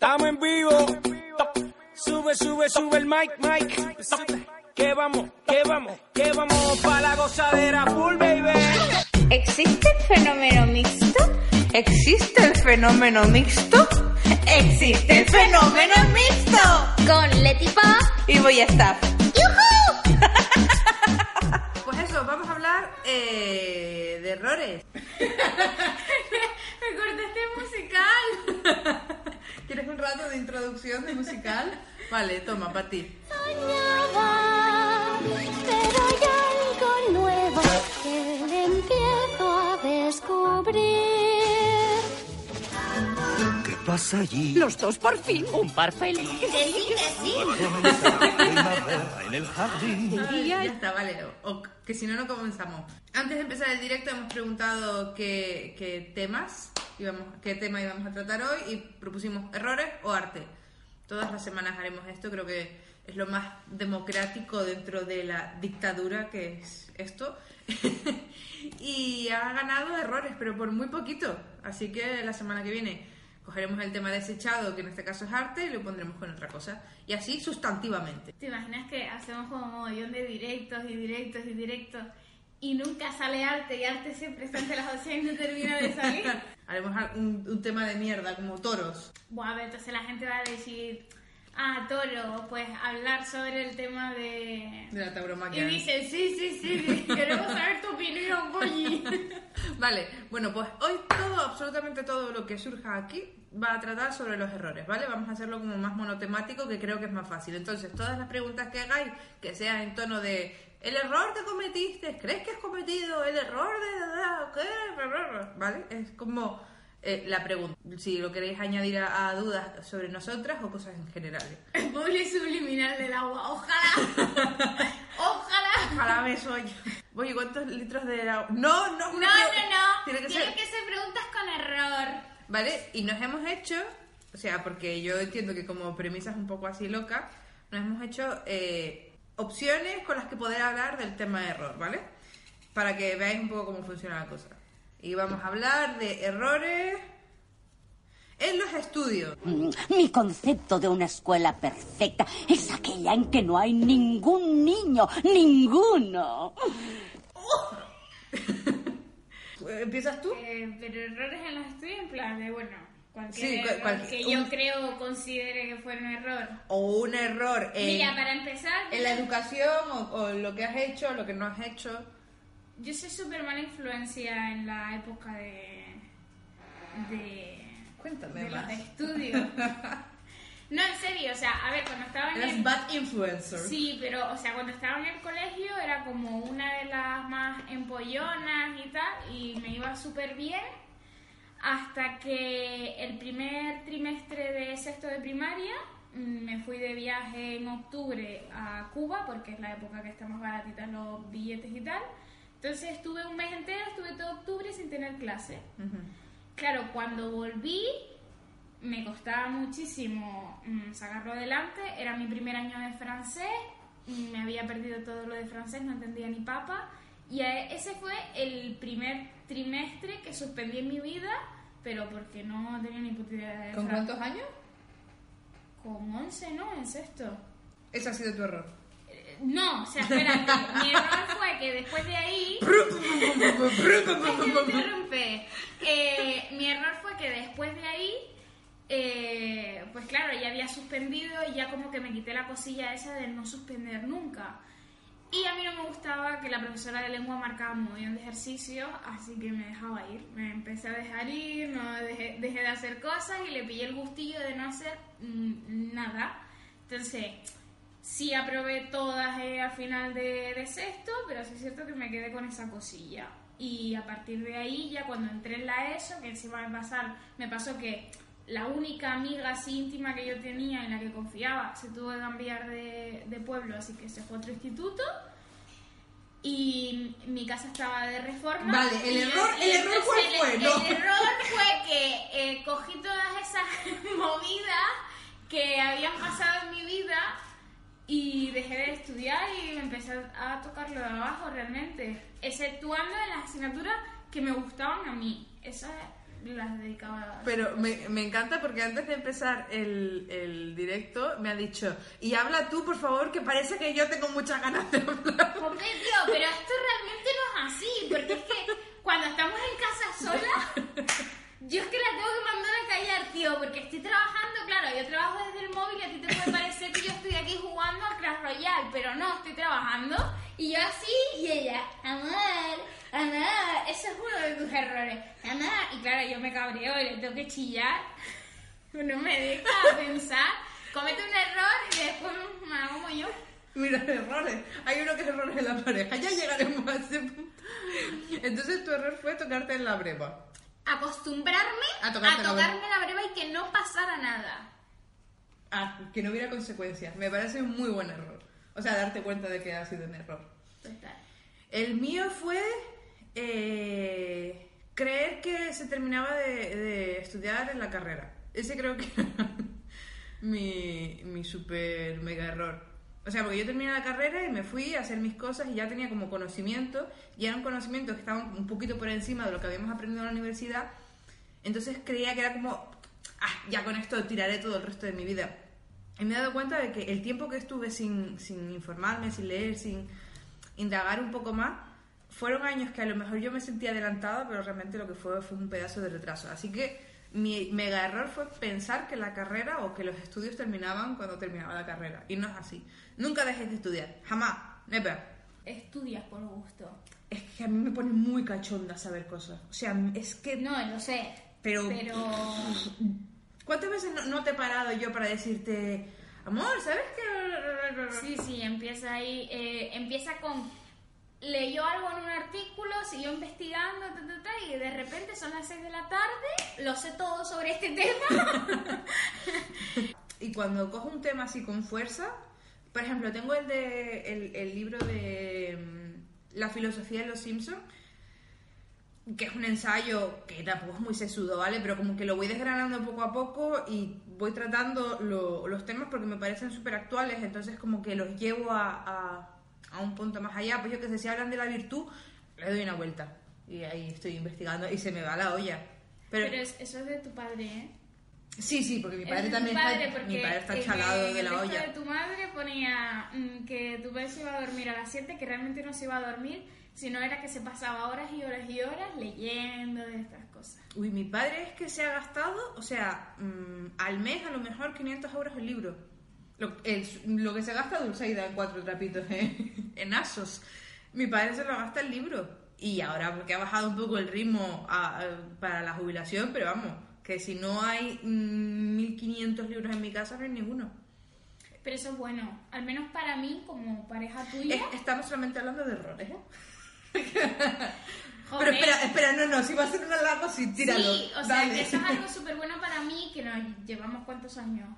Estamos en vivo. Sube, sube, sube el mic, mic. Que vamos, que vamos, que vamos para la gozadera full, baby. ¿Existe el fenómeno mixto? ¿Existe el fenómeno mixto? ¡Existe el fenómeno mixto! Con Leti Pop Y voy a estar. ¡Yujú! Pues eso, vamos a hablar eh, de errores. Me cortaste musical. ¿Quieres un rato de introducción de musical? Vale, toma, para ti. Soñaba, pero hay algo nuevo que empiezo a descubrir. ¿Qué pasa allí? Los dos por fin, un par feliz. Primavera en el jardín. Ya está, vale. O- que si no, no comenzamos. Antes de empezar el directo hemos preguntado qué, qué temas íbamos, qué tema íbamos a tratar hoy y propusimos errores o arte. Todas las semanas haremos esto, creo que es lo más democrático dentro de la dictadura que es esto. y ha ganado errores, pero por muy poquito. Así que la semana que viene cogeremos el tema desechado, que en este caso es arte, y lo pondremos con otra cosa. Y así sustantivamente. ¿Te imaginas que hacemos como un mogollón de directos y directos y directos y nunca sale arte y arte siempre está entre las opciones y no termina de salir? Haremos un, un tema de mierda, como toros. Buah, pero entonces la gente va a decir, ah, toro, pues hablar sobre el tema de... De la Y tauromaquia. dicen, sí, sí, sí, sí, queremos saber tu opinión, Polly. Vale, bueno, pues hoy todo, absolutamente todo lo que surja aquí va a tratar sobre los errores, ¿vale? Vamos a hacerlo como más monotemático, que creo que es más fácil. Entonces, todas las preguntas que hagáis, que sean en tono de el error que cometiste, ¿crees que has cometido el error de qué? ¿Vale? Es como eh, la pregunta. Si lo queréis añadir a, a dudas sobre nosotras o cosas en general. El Polly subliminal del agua, ojalá. Ojalá. Ojalá me soy. Oye, ¿cuántos litros de agua? No, no, No, no, no. Tiene que ser. que ser preguntas con error. ¿Vale? Y nos hemos hecho, o sea, porque yo entiendo que como premisa es un poco así loca, nos hemos hecho eh, opciones con las que poder hablar del tema de error, ¿vale? Para que veáis un poco cómo funciona la cosa. Y vamos a hablar de errores en los estudios. Mm, Mi concepto de una escuela perfecta es aquella en que no hay ningún niño, ninguno. ¿Empiezas tú? Eh, pero errores en los estudios, en plan de, bueno, cualquier Sí, error que un- yo creo o considere que fue un error. O un error en, Mira, para empezar, en la educación o, o lo que has hecho, lo que no has hecho. Yo soy súper mala influencia en la época de. de. Cuéntame de los más. estudios. no, en serio, o sea, a ver, cuando estaba en el. bad influencer. Sí, pero, o sea, cuando estaba en el colegio era como una de las más empollonas y tal, y me iba súper bien hasta que el primer trimestre de sexto de primaria mm, me fui de viaje en octubre a Cuba, porque es la época que están más baratitas los billetes y tal. Entonces estuve un mes entero, estuve todo octubre sin tener clase. Ujú. Claro, cuando volví me costaba muchísimo mm, sacarlo adelante. Era mi primer año de francés, me había perdido todo lo de francés, no entendía ni papa. Y a- ese fue el primer trimestre que suspendí en mi vida, pero porque no tenía ni puta idea de ¿Con francés. cuántos años? Con 11, ¿no? En sexto. Ese ha sido tu error. Eh, No, o sea, espérate. mi error fue que después de ahí... interrumpe. Eh, mi error fue que después de ahí, eh, pues claro, ya había suspendido y ya como que me quité la cosilla esa de no suspender nunca. Y a mí no me gustaba que la profesora de lengua marcaba un montón de ejercicios, así que me dejaba ir. Me empecé a dejar ir, no dejé, dejé de hacer cosas y le pillé el gustillo de no hacer mm, nada. Entonces, sí aprobé todas eh, al final de, de sexto, pero sí es cierto que me quedé con esa cosilla. Y a partir de ahí, ya cuando entré en la ESO, que encima me, pasar, me pasó que la única amiga así íntima que yo tenía en la que confiaba se tuvo que cambiar de, de pueblo, así que se fue a otro instituto. Y mi casa estaba de reforma. Vale, el error- el error cuál el- fue, el ¿no? error fue que eh, cogí todas esas movidas que habían pasado en mi vida y dejé de estudiar y me empecé a tocarlo de abajo realmente, exceptuando en las asignaturas que me gustaban a mí. Esa es las dedicaba. Pero me, me encanta porque antes de empezar el, el directo me ha dicho, y habla tú, por favor, que parece que yo tengo muchas ganas de hablar. Hombre, tío, pero esto realmente no es así, porque es que cuando estamos en casa sola, yo es que la tengo que mandar a callar, tío, porque estoy trabajando, claro, yo trabajo desde el móvil y a ti te puede parecer que yo estoy aquí jugando a Clash Royale, pero no, estoy trabajando y yo así y ella, amor, amor, eso es uno de tus errores, amor, y claro, yo me cabreo y le tengo que chillar, no me deja pensar, comete un error y después me hago como yo. Mira, errores. Hay uno que es errores en la pareja. Ya llegaremos a ese punto. Entonces tu error fue tocarte en la breva. Acostumbrarme A a, tocarte la tocarme la breva y que no pasara nada. Ah, que no hubiera consecuencias. Me parece un muy buen error. O sea, darte cuenta de que ha sido un error. Total. El mío fue eh, creer que se terminaba de, de estudiar en la carrera. Ese creo que era mi, mi super mega error. O sea, porque yo terminé la carrera y me fui a hacer mis cosas y ya tenía como conocimiento, y eran conocimientos que estaban un poquito por encima de lo que habíamos aprendido en la universidad. Entonces creía que era como, ah, ya con esto tiraré todo el resto de mi vida. Y me he dado cuenta de que el tiempo que estuve sin, sin informarme, sin leer, sin indagar un poco más, fueron años que a lo mejor yo me sentía adelantada, pero realmente lo que fue fue un pedazo de retraso. Así que mi mega error fue pensar que la carrera o que los estudios terminaban cuando terminaba la carrera. Y no es así. Nunca dejes de estudiar. Jamás. Never. Estudias por gusto. Es que a mí me pone muy cachonda saber cosas. O sea, es que... No, lo sé. Pero... Pero. ¿Cuántas veces no, no te he parado yo para decirte, amor, ¿sabes qué? Sí, sí, empieza ahí. eh, empieza con. Leyó algo en un artículo, siguió investigando, y de repente son las 6 de la tarde, lo sé todo sobre este tema. Y cuando cojo un tema así con fuerza, por ejemplo, tengo el de el, libro de mm, La filosofía de los Simpsons, que es un ensayo que tampoco es muy sesudo, ¿vale? Pero como que lo voy desgranando poco a poco y voy tratando lo- los temas porque me parecen súper actuales, entonces como que los llevo a, a un punto más allá. Pues yo que sé, si hablan de la virtud, le doy una vuelta y ahí estoy investigando y se me va la olla. Pero, Pero, es- eso es de tu padre, ¿eh? sí, sí, porque mi padre también padre, está, mi padre está chalado de la texto olla. de tu madre ponía mm, que tu padre se iba a dormir a las 7, que realmente no se iba a dormir, sino era que se pasaba horas y horas y horas leyendo de estas cosas. Uy, mi padre es que se ha gastado, o sea, mm, al mes a lo mejor 500 euros el libro. Lo, el- lo que se gasta Dulceida en cuatro trapitos en, en Asos. Mi padre se lo gasta el libro. Y ahora porque ha bajado un poco el ritmo a- a- para la jubilación, pero vamos, que si no hay mm, 1500 libros en mi casa, no hay ninguno. Pero eso es bueno, al menos para mí, como pareja tuya. Es- estamos solamente hablando de errores, ¿eh? joder, Pero espera, espera, no, no, si va a ser un largo, sí, tíralo. Sí, o sea, dale. que eso es algo súper bueno para mí, que nos llevamos cuántos años.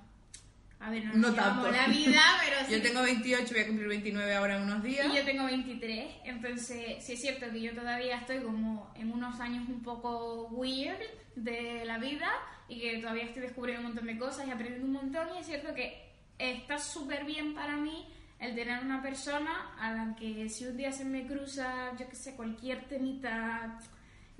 A ver, no, No tanto. la vida, pero sí. Yo tengo 28, voy a cumplir 29 ahora en unos días. Y yo tengo 23, entonces sí es cierto que yo todavía estoy como en unos años un poco weird de la vida y que todavía estoy descubriendo un montón de cosas y aprendiendo un montón y es cierto que está súper bien para mí el tener una persona a la que si un día se me cruza, yo que sé, cualquier temita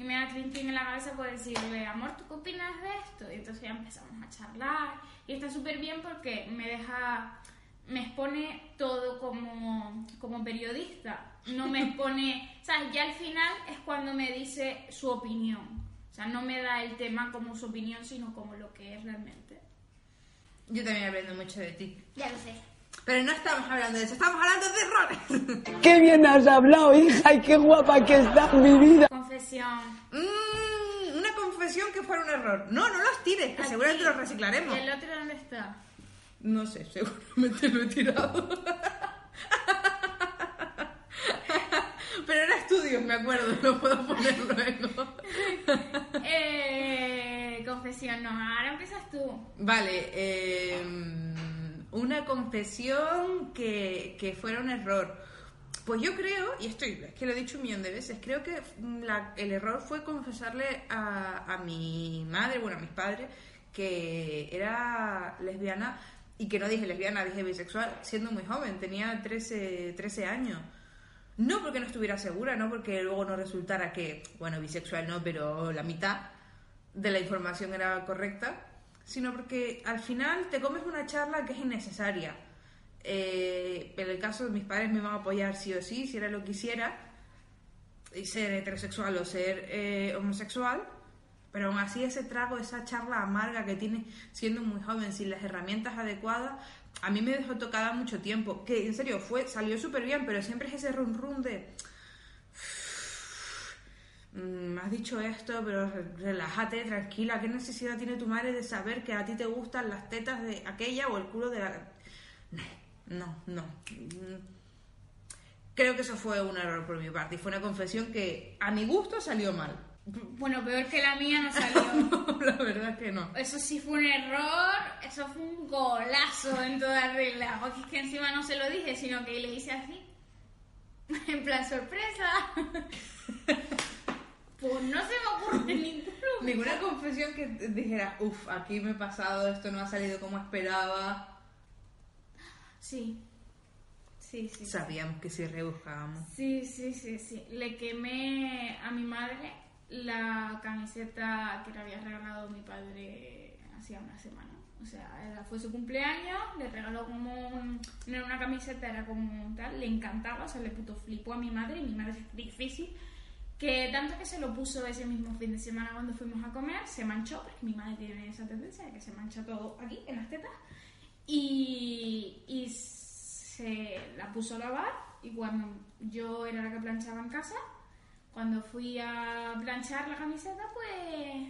y me da clink en la cabeza, puedo decirle, amor, ¿tú qué opinas de esto? Y entonces ya empezamos a charlar y está súper bien porque me deja me expone todo como, como periodista. No me expone, ¿sabes? Ya al final es cuando me dice su opinión. O sea, no me da el tema como su opinión, sino como lo que es realmente. Yo también aprendo mucho de ti. Ya lo sé. Pero no estamos hablando de eso, estamos hablando de errores. Qué bien has hablado, hija, y qué guapa que está mi vida. Confesión. Mm, una confesión que fuera un error. No, no los tires, que seguramente los reciclaremos. ¿Y el otro dónde está? No sé, seguramente lo he tirado. Pero era estudios, me acuerdo, lo puedo poner luego. Eh, confesión, no. Ahora empiezas tú. Vale, eh, una confesión que, que fuera un error. Pues yo creo, y estoy, es que lo he dicho un millón de veces, creo que el error fue confesarle a, a mi madre, bueno, a mis padres, que era lesbiana y que no dije lesbiana, dije bisexual, siendo muy joven, tenía 13, 13 años. No porque no estuviera segura, no porque luego no resultara que, bueno, bisexual no, pero la mitad. de la información era correcta, sino porque al final te comes una charla que es innecesaria. Eh, en el caso de mis padres me iban a apoyar sí o sí, si era lo que quisiera, y ser heterosexual o ser eh, homosexual, pero aún así ese trago, esa charla amarga que tiene siendo muy joven, sin las herramientas adecuadas, a mí me dejó tocada mucho tiempo. Que en serio, fue, salió súper bien, pero siempre es ese run run de. "Mm, Me has dicho esto, pero re- relájate, tranquila. ¿Qué necesidad tiene tu madre de saber que a ti te gustan las tetas de aquella o el culo de la.? No, no, no. Mm, Creo que eso fue un error por mi parte y fue una confesión que a mi gusto salió mal. Bueno, peor que la mía no salió. la verdad es que no. Eso sí fue un error, eso fue un golazo en toda regla. Porque es que encima no se lo dije, sino que le hice así. En plan sorpresa. Pues no se me ocurre ninguno. Ninguna confesión que dijera, uff, aquí me he pasado, esto no ha salido como esperaba. Sí. Sí, sí. Sabíamos que si rebuscábamos. Sí, sí, sí, sí. Le quemé a mi madre la camiseta que le había regalado mi padre hacía una semana. O sea, fue su cumpleaños, le regaló como un- no era una camiseta, era como un tal, le encantaba, o sea, le puto flipó a mi madre y mi madre es difícil. Que tanto que se lo puso ese mismo fin de semana cuando fuimos a comer, se manchó, porque mi madre tiene esa tendencia de que se mancha todo aquí, en las tetas. Y, y se la puso a lavar y cuando yo era la que planchaba en casa, cuando fui a planchar la camiseta, pues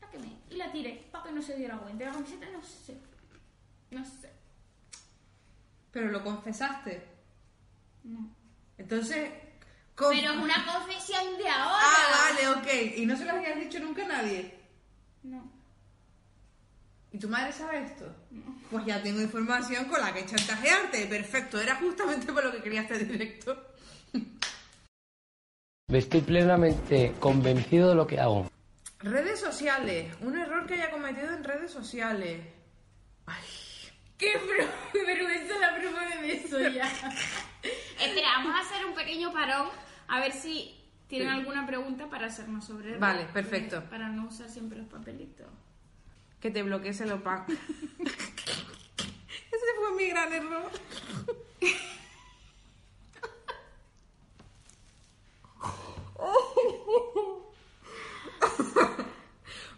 la quemé y la tiré para que no se diera cuenta. La camiseta no sé, no sé, Pero lo confesaste. no. Entonces. Con- Pero es una confesión de ahora. Ah, vale, ok. ¿Y no se lo habías dicho nunca a nadie? No. ¿Y tu madre sabe esto? Pues ya tengo información con la que chantajearte. Perfecto, era justamente por lo que quería este directo. Estoy plenamente convencido de lo que hago. Redes sociales. Un error que haya cometido en redes sociales. Ay. ¡Qué ver- vergüenza la prueba de beso ya! Espera, vamos a hacer un pequeño parón a ver si tienen Sí. alguna pregunta para hacernos sobre Vale, perfecto. Para no usar siempre los papelitos. Que te bloquees el opac. Ese fue mi gran error.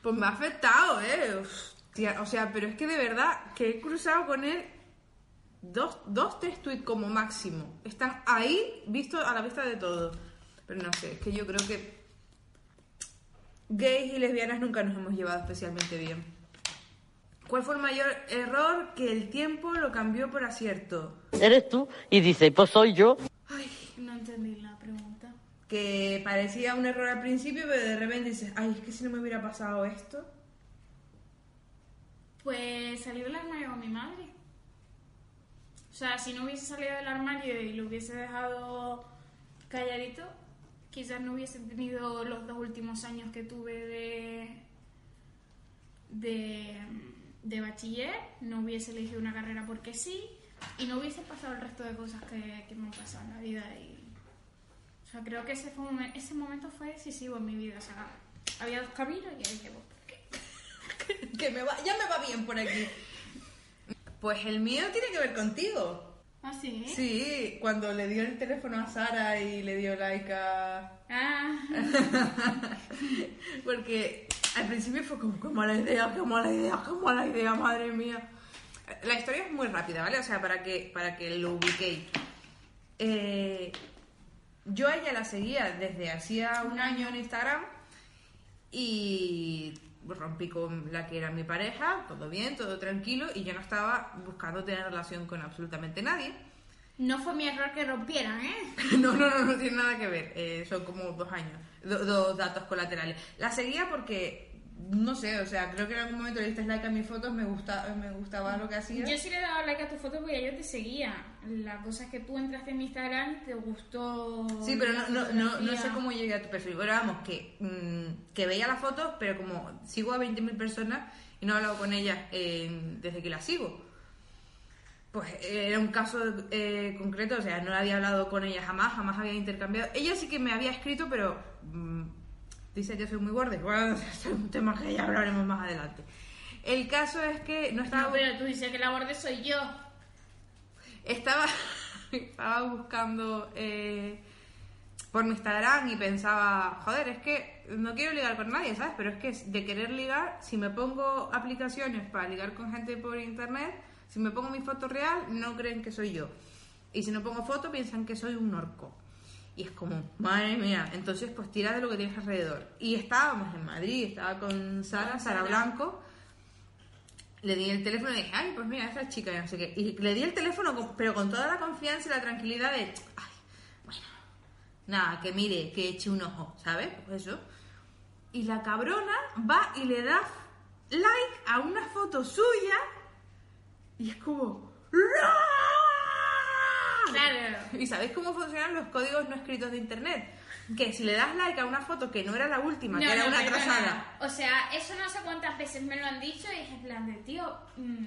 Pues me ha afectado, ¿eh? O sea, pero es que de verdad que he cruzado con él dos, dos tres tweets como máximo. Están ahí, visto a la vista de todo. Pero no sé, es que yo creo que gays y lesbianas nunca nos hemos llevado especialmente bien. ¿Cuál fue el mayor error? Que el tiempo lo cambió por acierto. Eres tú y dice, pues soy yo. No entendí la pregunta. Que parecía un error al principio, pero de repente dices, ay, es que si no me hubiera pasado esto. Pues salir del armario con mi madre. O sea, si no hubiese salido del armario y lo hubiese dejado calladito, quizás no hubiese tenido los dos últimos años que tuve de, de, de bachiller, no hubiese elegido una carrera porque sí, y no hubiese pasado el resto de cosas que, que me han pasado en la vida. Y, o sea, creo que ese, fue ese momento fue decisivo en mi vida. O sea, había dos caminos y ahí llevo. Que me va, ya me va bien por aquí. Pues el mío tiene que ver contigo. ¿Ah, sí? Sí, cuando le dio el teléfono a Sara y le dio like a... Ah. Porque al principio fue como, qué mala idea, qué mala idea, qué mala idea, madre mía. La historia es muy rápida, ¿vale? O sea, para que, para que lo ubiquéis. Eh, yo a ella la seguía desde hacía un año en Instagram y rompí con la que era mi pareja, todo bien, todo tranquilo, y yo no estaba buscando tener relación con absolutamente nadie. No fue mi error que rompieran, ¿eh? No, no, no, no tiene nada que ver. Eh, son como dos años, do- dos datos colaterales. La seguía porque, no sé, o sea, creo que en algún momento le diste like a mis fotos, me, gusta, me gustaba lo que hacía. Yo sí le daba like a tu foto porque yo te seguía. La cosa es que tú entraste en mi Instagram y te gustó. Sí, pero no, no, no, no sé cómo llegué a tu perfil. Pero vamos, que, mm, que veía las fotos, pero como sigo a 20.000 personas y no he hablado con ellas eh, desde que las sigo. Pues eh, era un caso eh, concreto, o sea, no había hablado con ella jamás, jamás había intercambiado. Ella sí que me había escrito, pero mm, dice que soy muy borde. Bueno, es un tema que ya hablaremos más adelante. El caso es que no estaba... No, pero tú dices que la borde soy yo. Estaba, estaba buscando eh, por mi Instagram y pensaba, joder, es que no quiero ligar con nadie, ¿sabes? Pero es que de querer ligar, si me pongo aplicaciones para ligar con gente por internet, si me pongo mi foto real, no creen que soy yo. Y si no pongo foto, piensan que soy un orco. Y es como, madre mía, entonces pues tira de lo que tienes alrededor. Y estábamos en Madrid, estaba con Sara, Sara Blanco. Le di el teléfono y dije, ay, pues mira, esa chica, y no sé qué. Y le di el teléfono, pero con toda la confianza y la tranquilidad de, ay, bueno, nada, que mire, que eche un ojo, ¿sabes? Pues eso. Y la cabrona va y le da like a una foto suya y es como, ¡No! Claro. ¿Y sabéis cómo funcionan los códigos no escritos de internet? Que si le das like a una foto que no era la última, que era una perdona. trazada. O sea, eso no sé cuántas veces me lo han dicho y es en plan de, tío, mm,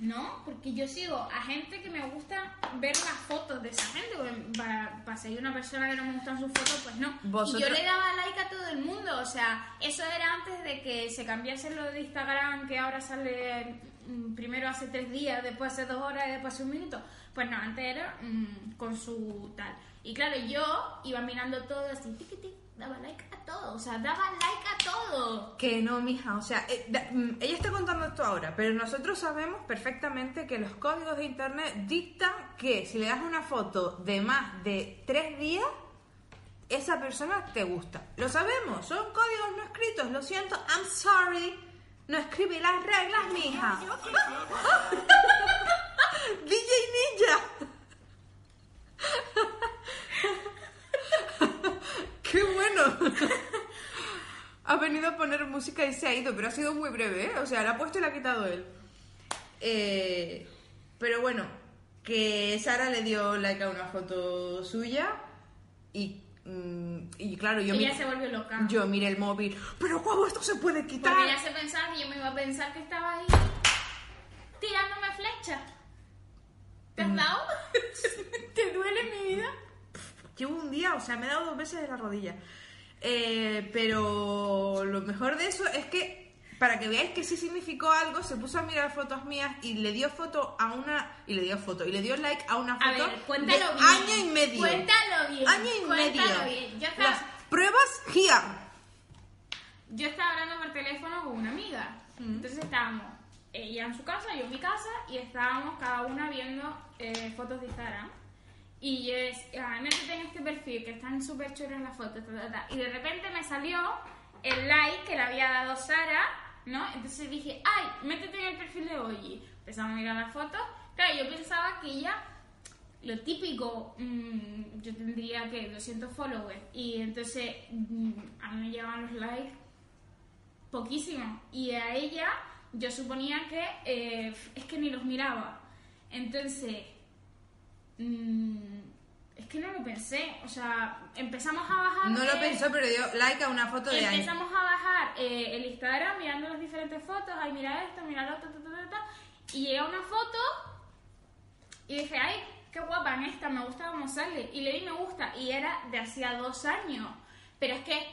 no, porque yo sigo a gente que me gusta ver las fotos de esa gente. Para, para seguir una persona que no me gustan sus fotos, pues no. Y Vosotros- yo le daba like a todo el mundo. O sea, eso era antes de que se cambiase lo de Instagram, que ahora sale mm, primero hace tres días, después hace dos horas y después hace un minuto. Pues no, antes era mm, con su tal. Y claro, yo iba mirando todo así, tiqui, tiqui, daba like a todo. O sea, daba like a todo. Que no, mija, o sea, eh, da- mm, ella está contando esto ahora, pero nosotros sabemos perfectamente que los códigos de internet dictan que si le das una foto de más de tres días, esa persona te gusta. Lo sabemos, son códigos no escritos, lo siento, I'm sorry. No escribí las reglas, mija. DJ Ninja. ¡Qué bueno! ha venido a poner música y se ha ido, pero ha sido muy breve, ¿eh? O sea, la ha puesto y la ha quitado él. Eh, pero bueno, que Sara le dio like a una foto suya y, mm, y claro, yo, Ella mi- se volvió loca. yo miré el móvil, pero ¿cómo esto se puede quitar? Porque ella se pensaba que yo me iba a pensar que estaba ahí tirándome flecha. ¿Te Mm. has dado? ¿Te duele mi vida? Llevo un día, o sea, me he dado dos veces de la rodilla. Eh, pero lo mejor de eso es que, para que veáis que sí significó algo, se puso a mirar fotos mías y le dio foto a una. Y le dio foto, y le dio like a una A foto. ver, cuéntalo de bien. Año y medio. Cuéntalo bien. Año y Cuéntalo medio. bien. Yo estaba- Las pruebas here. Yo estaba hablando por teléfono con una amiga. Entonces estábamos ella en su casa, yo en mi casa, y estábamos cada una viendo eh, fotos de Instagram. Y yo decía, métete en este perfil, que están súper chulas las fotos, ta, ta, ta". Y de repente me salió el like que le había dado Sara, ¿no? Entonces dije, ay, métete en el perfil de Oji. Empezamos a mirar las fotos. Claro, yo pensaba que ella lo típico, mm, yo tendría que 200 followers y entonces mm, a mí me llegaban los likes poquísimo y a ella yo suponía que eh, es que ni los miraba. Entonces, mm, es que no lo pensé, o sea, empezamos a bajar... No lo pensó, pero dio like a una foto de año. Empezamos a bajar eh, el Instagram mirando las diferentes fotos, ay, mira esto, mira lo otro, ta, ta, ta, ta, y llega una foto y dije, ay, qué guapa en esta, me gusta cómo sale. Y le di me gusta y era de hacía dos años. Pero es que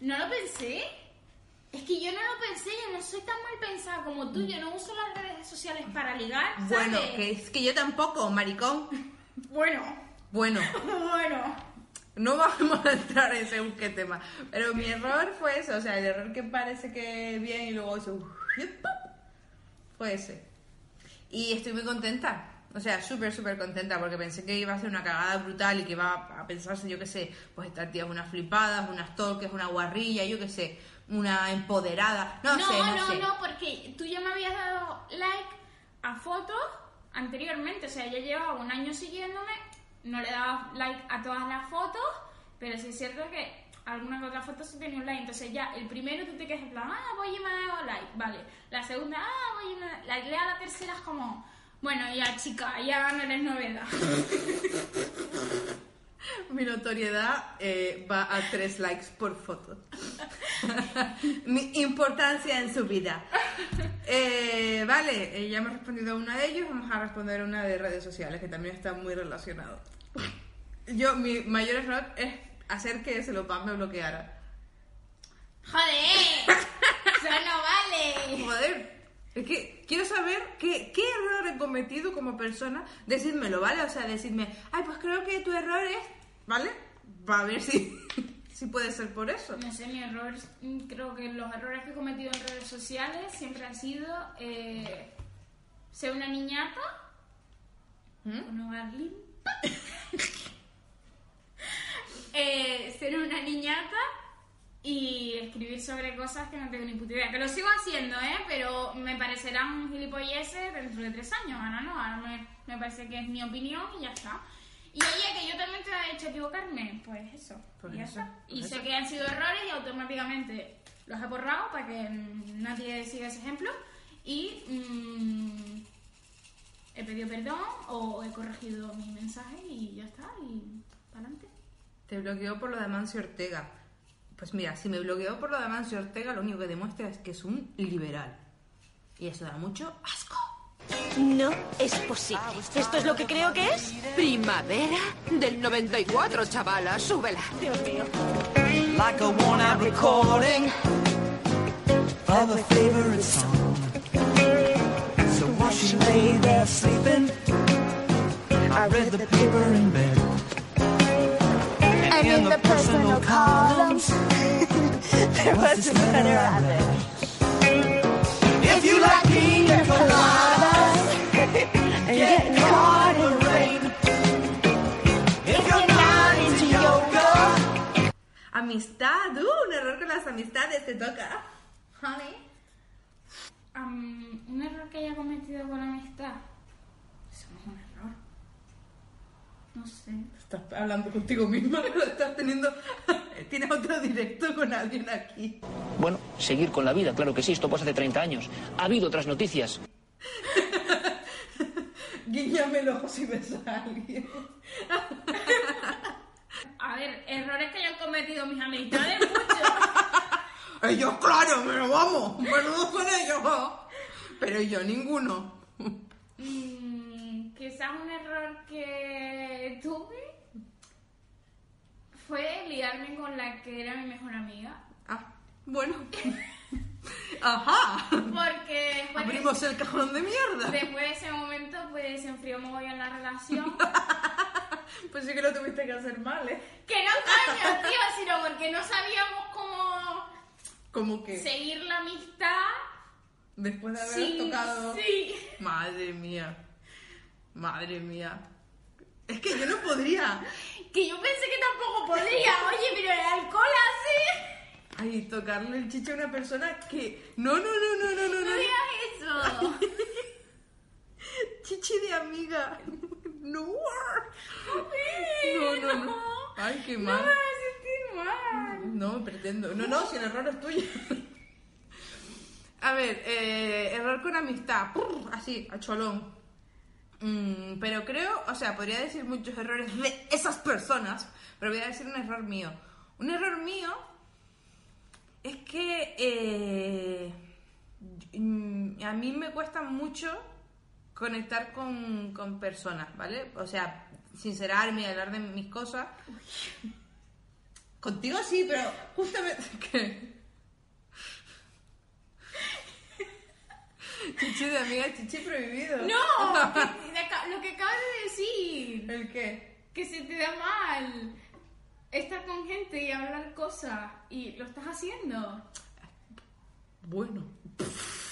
no lo pensé. Es que yo no lo pensé, yo no soy tan mal pensada como tú, yo no uso las redes sociales para ligar. ¿sabes? Bueno, que es que yo tampoco, maricón. Bueno, Bueno. bueno. No vamos a entrar en según qué tema. Pero mi error fue eso, o sea, el error que parece que bien y luego eso. Fue ese. Y estoy muy contenta. O sea, súper, súper contenta porque pensé que iba a ser una cagada brutal y que iba a pensarse, yo qué sé, pues esta tía es unas flipadas, unas toques, una guarrilla, yo qué sé, una empoderada. No, No, sé, no, no, sé. no, porque tú ya me habías dado like a fotos anteriormente, o sea, ya llevaba un año siguiéndome, no le daba like a todas las fotos, pero sí es cierto que alguna que otra foto sí tenía un like, entonces ya el primero tú te quedas en plan, ah, voy y me ha dado like, vale, la segunda, ah, voy y me la, la, la tercera es como, bueno, ya chica, ya no eres novedad. Mi notoriedad eh, va a tres likes por foto. Mi importancia en su vida. Eh, vale, eh, ya hemos respondido a una de ellos, vamos a responder a una de redes sociales que también está muy relacionado. Yo, mi mayor error es hacer que Celopan me bloqueara. ¡Joder! ¡Eso no vale! Joder, es que quiero saber qué, qué error he cometido como persona. Decídmelo, ¿vale? O sea, decirme, ay, pues creo que tu error es, ¿vale? Va a ver si, si puede ser por eso. No sé, mi error, mm, creo que los errores que he cometido en redes sociales siempre han sido eh, ser una niñata con hogar limpio. Eh, ser una niñata y escribir sobre cosas que no tengo ni puta idea. Que lo sigo haciendo, ¿eh? Pero me parecerán gilipolleces dentro de tres años. Ahora no, ahora me, me parece que es mi opinión y ya está. Y oye, que yo también te he hecho equivocarme, pues eso. Pues y ya eso, está. pues y sé que han sido errores y automáticamente los he borrado para que mm, nadie siga ese ejemplo. Y mm, he pedido perdón o he corregido mi mensaje y ya está. Y para adelante. Te bloqueó por lo de Amancio Ortega. Pues mira, si me bloqueó por lo de Amancio Ortega, lo único que demuestra es que es un liberal. Y eso da mucho asco. No es posible. ¿Esto es lo que creo que es? Primavera del 94, chavala, súbela. Dios mío. Like a worn out recording of a favorite song. So while she lay there sleeping, I read the paper in bed. And in the personal columns, there was I read. If you like pina coladas and get caught in the rain, if you're not into yoga. Amistad, uh, un error con las amistades, te toca. Honey. Am, un error que haya cometido con la amistad. Eso no es un error. No sé. Estás hablando contigo misma, estás teniendo. Tienes otro directo con alguien aquí. Bueno, seguir con la vida, claro que sí, esto pasó hace 30 años. Ha habido otras noticias. Guíñame el ojo si ves a alguien. A ver, errores que hayan cometido mis amistades, muchos. Ellos, claro, pero vamos, menudo con ellos. Pero yo ninguno. Mm, quizás un error que tuve fue liarme con la que era mi mejor amiga. Ah, bueno. Ajá. Porque después, Abrimos el cajón de mierda. después de ese momento pues se enfrió muy en la relación. Pues sí que lo tuviste que hacer mal, ¿eh? que no coño, tío, sino porque no sabíamos cómo Como que seguir la amistad. después de haber Sí, tocado. sí. Madre mía. Madre mía. Es que yo no podría. Que yo pensé que tampoco podría. Oye, pero el alcohol hace... Ay, tocarle el chicho a una persona que. No, no, no, no, no, no. No no. digas eso. Chichi de amiga. No. No, no, no. Ay, qué No mal. me vas a sentir mal. No, pretendo. No, no, si el error es tuyo. A ver, eh, error con amistad. Así, a cholón. Mm, pero creo, o sea, podría decir muchos errores de esas personas, pero voy a decir un error mío. Un error mío es que eh, mm, a mí me cuesta mucho conectar con, con personas, ¿vale? O sea, sincerarme y hablar de mis cosas. Contigo sí, pero justamente... ¿Qué? Chichi de amiga, chichi prohibido. No, lo que acabas de decir. ¿El qué? Que se te da mal estar con gente y hablar cosas. Y lo estás haciendo. Bueno.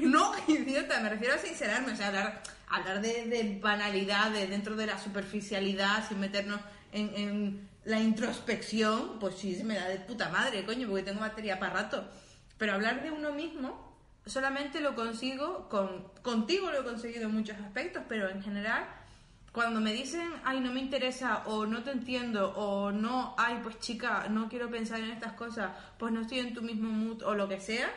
No, idiota, me refiero a sincerarme, o sea, hablar, hablar de, de banalidades dentro de la superficialidad sin meternos en, en la introspección, pues sí, se me da de puta madre, coño, porque tengo materia para rato. Pero hablar de uno mismo solamente lo consigo con contigo lo he conseguido en muchos aspectos, pero en general cuando me dicen, ay, no me interesa, o no te entiendo, o no, ay, pues chica, no quiero pensar en estas cosas, pues no estoy en tu mismo mood, o lo que sea,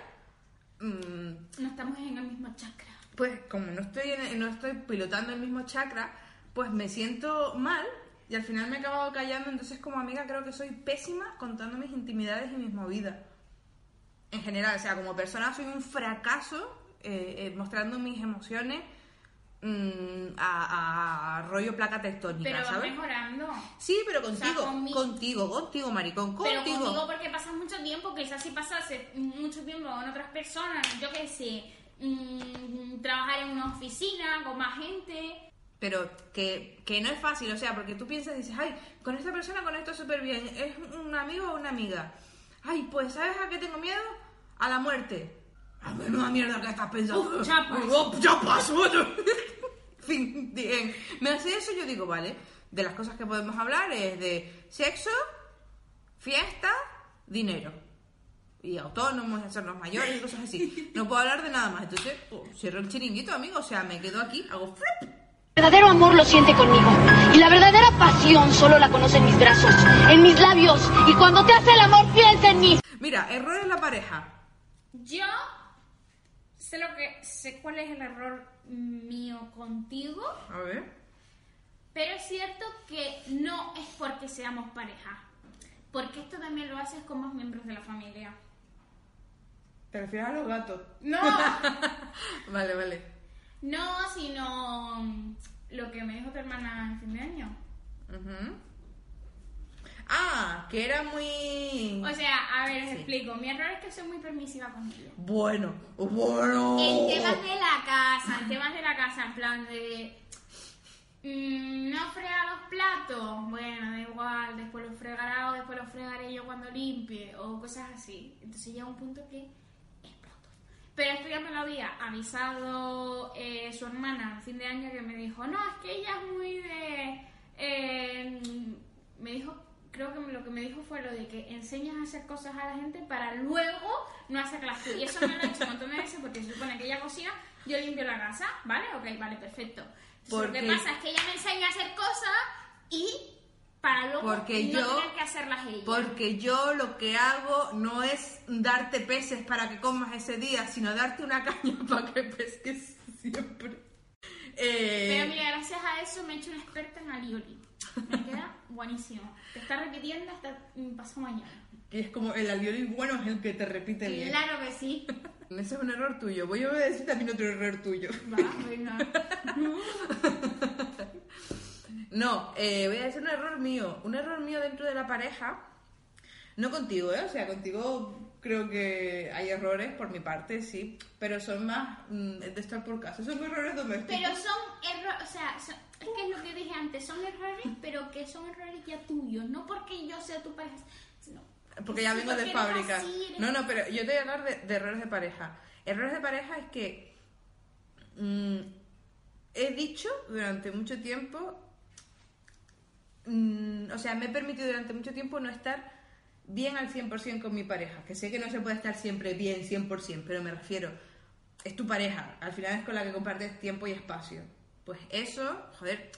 mm, No estamos en el mismo chakra. pues como no estoy, en- no estoy pilotando el mismo chakra, pues me siento mal y al final me he acabado callando, entonces como amiga creo que soy pésima contando mis intimidades y mis movidas. En general, o sea, como persona soy un fracaso eh, eh, mostrando mis emociones mm, a, a rollo placa tectónica, Pero vas ¿sabes? mejorando. Sí, pero O sea, contigo, con mi- contigo, contigo, maricón, Pero contigo. porque pasas mucho tiempo, quizás si pasase mucho tiempo con otras personas, yo qué sé, mm, trabajar en una oficina con más gente. Pero que, que no es fácil, o sea, porque tú piensas y dices, ay, con esta persona conecto súper bien, ¿es un amigo o una amiga? Ay, pues, ¿sabes a qué tengo miedo? A la muerte. A menuda mierda que estás pensando. Uf, ya pasó. Uf, ya pasó. fin, bien. Me hace eso, yo digo, vale, de las cosas que podemos hablar es de sexo, fiesta, dinero. Y autónomos, hacernos mayores y cosas así. No puedo hablar de nada más. Entonces, pues, cierro el chiringuito, amigo. O sea, me quedo aquí, hago flip. El verdadero amor lo siente conmigo. Y la verdadera pasión solo la conoce en mis brazos, en mis labios. Y cuando te hace el amor, piensa en mí. Mira, error en la pareja. Yo sé lo que sé cuál es el error mío contigo, A ver. pero es cierto que no es porque seamos pareja, porque esto también lo haces con más miembros de la familia. ¿Te refieres a los gatos? No, Vale, vale. no, sino lo que me dijo tu hermana en fin de año. Ah, que era muy... O sea, a ver, os explico. Mi error es que soy muy permisiva contigo. Bueno, bueno. En temas de la casa, en temas de la casa, en plan de. mm, no frega los platos, bueno, da igual, después los fregará o después los fregaré yo cuando limpie, o cosas así. Entonces llega un punto que exploto. Pero esto ya me lo había avisado eh, su hermana a fin de año que me dijo: No, es que ella es muy de. eh, me dijo. Creo que lo que me dijo fue lo de que enseñas a hacer cosas a la gente para luego no hacerlas tú. Y eso me lo he hecho un montón de veces porque se supone que ella cocina, yo limpio la casa, ¿vale? Ok, vale, perfecto. Entonces, Lo que pasa es que ella me enseña a hacer cosas y para luego Porque no yo- tener que hacerlas ella. Porque yo lo que hago no es darte peces para que comas ese día, sino darte una caña para que pesques siempre. Eh, Pero mira, gracias a eso me he hecho una experta en alioli. Me queda buenísimo. Te está repitiendo hasta pasado mañana. y es como el alioli bueno es el que te repite bien. Claro que sí. Ese es un error tuyo. Voy a decir también otro error tuyo. Va, venga. No, eh, voy a decir un error mío. Un error mío dentro de la pareja. No contigo, ¿eh? O sea, contigo creo que hay errores por mi parte, sí. Pero son más mm, de estar por casa. Son errores domésticos. Pero son errores, o sea, son- es que es lo que dije antes, son errores, pero que son errores ya tuyos, no porque yo sea tu pareja, sino Porque ya vengo de fábrica. así, No, no, pero yo te voy a hablar de, de errores de pareja. Errores de pareja es que mm, he dicho durante mucho tiempo, mm, o sea, me he permitido durante mucho tiempo no estar bien al 100% con mi pareja. Que sé que no se puede estar siempre bien 100%, pero me refiero, es tu pareja, al final es con la que compartes tiempo y espacio. Pues eso, joder,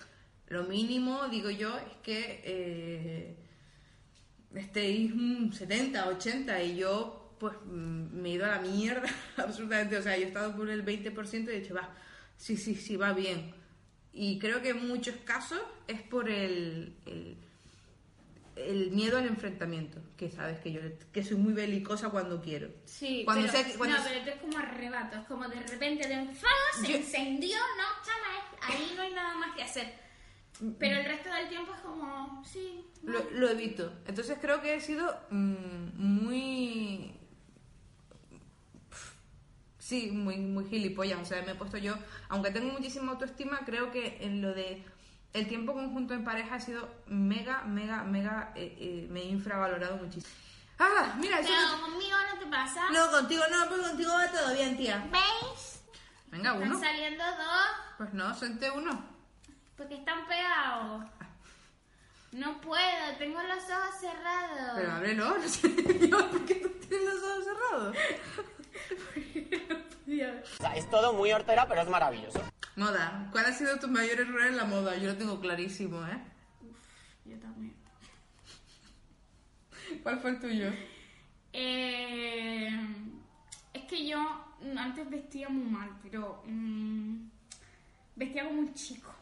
lo mínimo, digo yo, es que... eh, estéis mm, 70, 80 y yo pues mm, me he ido a la mierda absolutamente, o sea, yo he estado por el 20% y he dicho, va, sí, sí, sí, va bien. Y creo que en muchos casos es por el, el, el miedo al enfrentamiento, que sabes que yo que soy muy belicosa cuando quiero. Sí, Cuando pero, cuando no, pero esto es como arrebato, es como de repente te enfadas, se Yo- encendió, no, chama, ahí no hay nada más que hacer. Pero el resto del tiempo es como, sí, Lo, lo evito. Entonces creo que he sido mm, muy... Sí, muy, muy gilipollas. O sea, me he puesto yo... Aunque tengo muchísima autoestima, creo que en lo de el tiempo conjunto en pareja ha sido mega, mega, mega... eh, eh, me he infravalorado muchísimo. ¡Ah! Mira, eso... pero conmigo no te pasa. No, contigo no, pues contigo va todo bien, tía. ¿Veis? Venga, Están uno. saliendo dos Pues no, senté uno. porque están pegados. No puedo, tengo los ojos cerrados. Pero ábrelo, no sé yo, ¿por qué tú tienes los ojos cerrados? O sea, es todo muy hortera, pero es maravilloso. Moda. ¿Cuál ha sido tu mayor error en la moda? Yo lo tengo clarísimo, ¿eh? Yo también. ¿Cuál fue el tuyo? Eh, es que yo antes vestía muy mal, pero mm, vestía como un chico.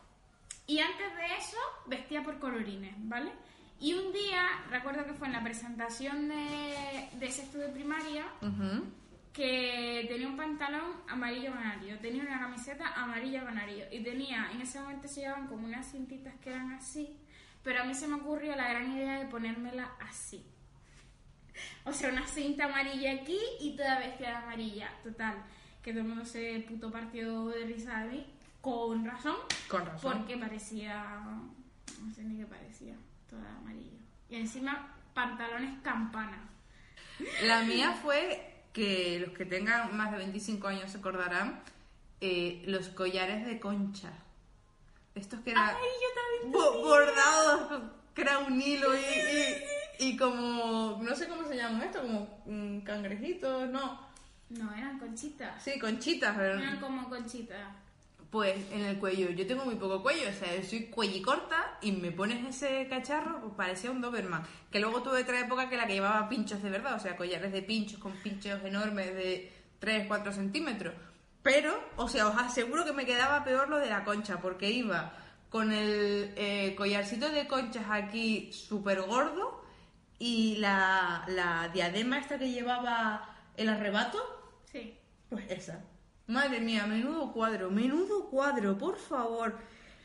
Y antes de eso vestía por colorines, ¿vale? Y un día, recuerdo que fue en la presentación de, de sexto de primaria, Ujú. Que tenía un pantalón amarillo canario, tenía una camiseta amarilla canario y tenía, en ese momento se llevaban como unas cintitas que eran así, pero a mí se me ocurrió la gran idea de ponérmela así. O sea, una cinta amarilla aquí y toda vestida de amarilla, total. Que todo el mundo se puto partido de risa de mí, con razón. Con razón. Porque parecía, no sé ni qué parecía, toda amarillo. Y encima pantalones campana. La mía fue que los que tengan más de 25 años se acordarán, eh, los collares de concha. Estos que eran bordados, que era un hilo y, y, y como, no sé cómo se llama esto, como cangrejitos, no. No, eran conchitas. Sí, conchitas, pero- Eran como conchitas. Pues en el cuello, yo tengo muy poco cuello, o sea, yo soy cuellicorta y me pones ese cacharro, pues parecía un Doberman. Que luego tuve otra época que la que llevaba pinchos de verdad, o sea, collares de pinchos con pinchos enormes de 3, 4 centímetros. Pero, o sea, os aseguro que me quedaba peor lo de la concha, porque iba con el eh, collarcito de conchas aquí súper gordo y la, la diadema esta que llevaba el arrebato, Sí. pues esa. Madre mía, menudo cuadro, menudo cuadro, por favor.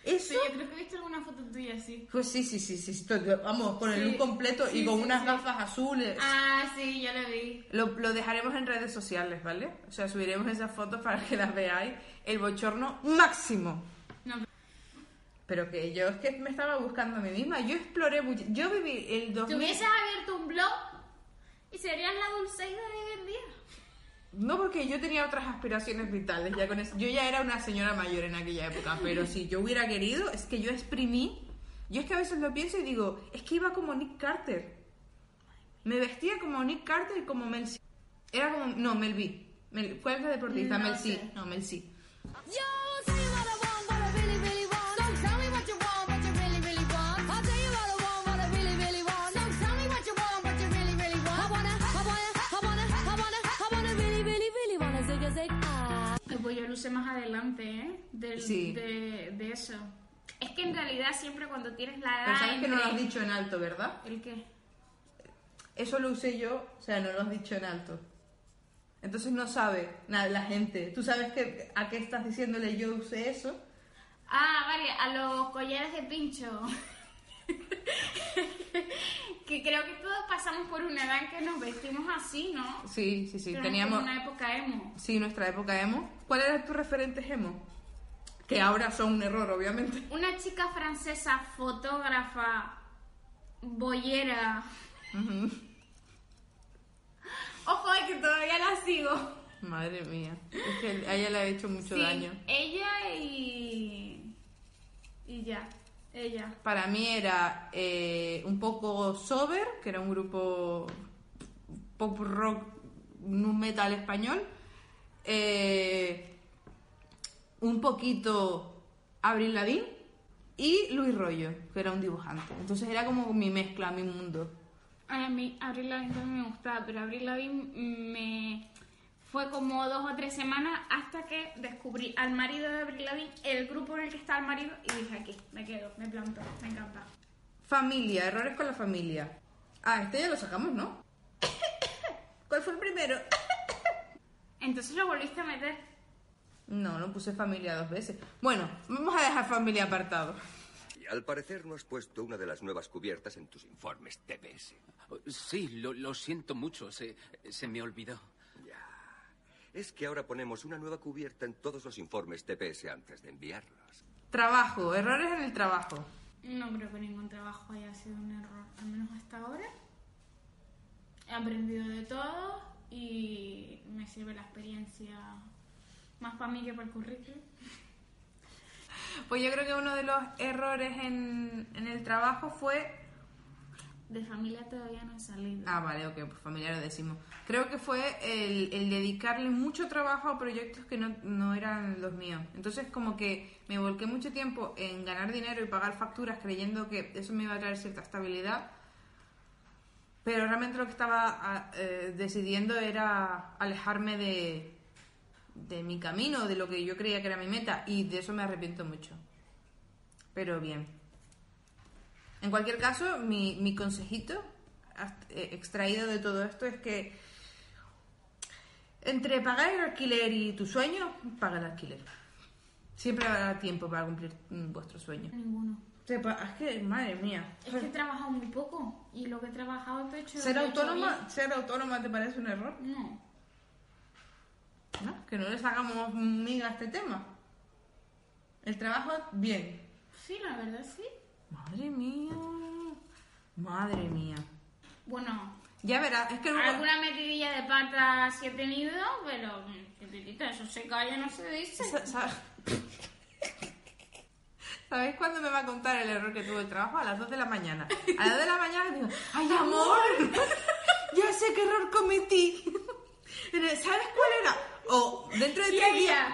Eso. Sí, yo creo que he visto alguna foto tuya así. Pues sí, sí, sí, sí, todo- vamos, con el look completo sí, y con sí, unas gafas azules. Ah, sí, yo lo vi. Lo, lo dejaremos en redes sociales, ¿vale? O sea, subiremos esas fotos para que las veáis. El bochorno máximo. No, Pero que yo es que me estaba buscando a mí misma. Yo exploré mucho. Yo viví el 2000. Te hubieses abierto un blog y serías la Dulceida de hoy en día. No, porque yo tenía otras aspiraciones vitales. Ya con eso. Yo ya era una señora mayor en aquella época, pero si yo hubiera querido, es que yo exprimí. Yo es que a veces lo pienso y digo, es que iba como Nick Carter. Me vestía como Nick Carter y como Mel C. Era como. No, Mel B. Mel- ¿Cuál es la deportista? No Mel C. sé. No, Mel C. Pues luce más adelante, ¿eh? Del- Sí. de, de eso. Es que en realidad siempre cuando tienes la edad... Pero sabes que no lo has dicho en alto, ¿verdad? ¿El qué? Eso lo usé yo, o sea, no lo has dicho en alto. Entonces no sabe nada la gente. ¿Tú sabes que, a qué estás diciéndole yo usé eso? Ah, vale, a los collares de pincho. que creo que todos pasamos por una edad en que nos vestimos así, ¿no? Sí, sí, sí. Tenemos Teníamos. una época emo. Sí, nuestra época emo. ¿Cuál era tu referente emo? Que ahora son un error, obviamente. Una chica francesa, fotógrafa, boyera. Ojo, es que todavía la sigo. Madre mía. Es que a ella le ha hecho mucho Sí, daño. ella y. Y ya, ella. Para mí era eh, un poco Sober, que era un grupo pop rock nu metal español. Eh, un poquito Avril Lavigne y Luis Rollo, que era un dibujante. Entonces era como mi mezcla, mi mundo. Ay, a mí Abril Lavigne también me gustaba, pero Abril Lavigne me fue como dos o tres semanas hasta que descubrí al marido de Abril Lavigne, el grupo en el que está el marido, y dije aquí, me quedo, me planto, me encanta. Familia, errores con la familia. Ah, este ya lo sacamos, ¿no? ¿Cuál fue el primero? Entonces lo volviste a meter. No, no puse familia dos veces. Bueno, vamos a dejar familia apartado. Y al parecer no has puesto una de las nuevas cubiertas en tus informes TPS. Sí, lo, lo siento mucho. Se, se me olvidó. Es que ahora ponemos una nueva cubierta en todos los informes TPS antes de enviarlos. Trabajo, errores en el trabajo. No creo que ningún trabajo haya sido un error, al menos hasta ahora. He aprendido de todo y me sirve la experiencia más para mí que para el currículum. Pues yo creo que uno de los errores en, en el trabajo fue... De familia todavía no he salido. Ah, vale, ok, pues familia lo decimos. Creo que fue el, el dedicarle mucho trabajo a proyectos que no, no eran los míos. Entonces como que me volqué mucho tiempo en ganar dinero y pagar facturas creyendo que eso me iba a traer cierta estabilidad. Pero realmente lo que estaba ah, eh, decidiendo era alejarme de, de mi camino, de lo que yo creía que era mi meta. Y de eso me arrepiento mucho. Pero bien. En cualquier caso, mi, mi consejito eh, extraído de todo esto es que Entre pagar el alquiler y tu sueño, paga el alquiler. Siempre habrá tiempo para cumplir mm, vuestro sueño. Ninguno. Es que, madre mía. Es que he trabajado muy poco y lo que he trabajado te he hecho. ¿Ser he hecho autónoma, ¿Ser autónoma te parece un error? No. ¿No? Que no les hagamos miga a este tema. El trabajo, bien. Sí, la verdad sí. Madre mía. Madre mía. Bueno, Ya verás, es que luego- alguna metidilla de pata sí he tenido, pero mm, chiquitita, eso se calla, no se dice. Sa- sa- ¿Sabéis cuándo me va a contar el error que tuvo el trabajo? A las 2 de la mañana. A las 2 de la mañana digo, ¡ay, amor! ya sé qué error cometí. ¿Sabes cuál era? O dentro de tres días.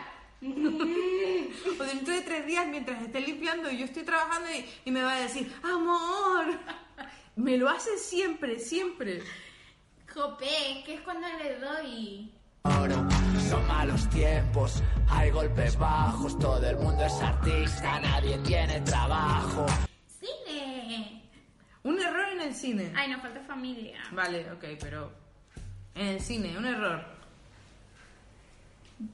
o dentro de tres días, mientras esté limpiando y yo estoy trabajando y, y me va a decir, ¡amor! Me lo hace siempre, siempre. Jope, que es cuando le doy. Oro, son malos tiempos, hay golpes bajos, todo el mundo es artista, nadie tiene trabajo. ¡Cine! Un error en el cine. Ay, nos falta familia. Vale, ok, pero en el cine, un error.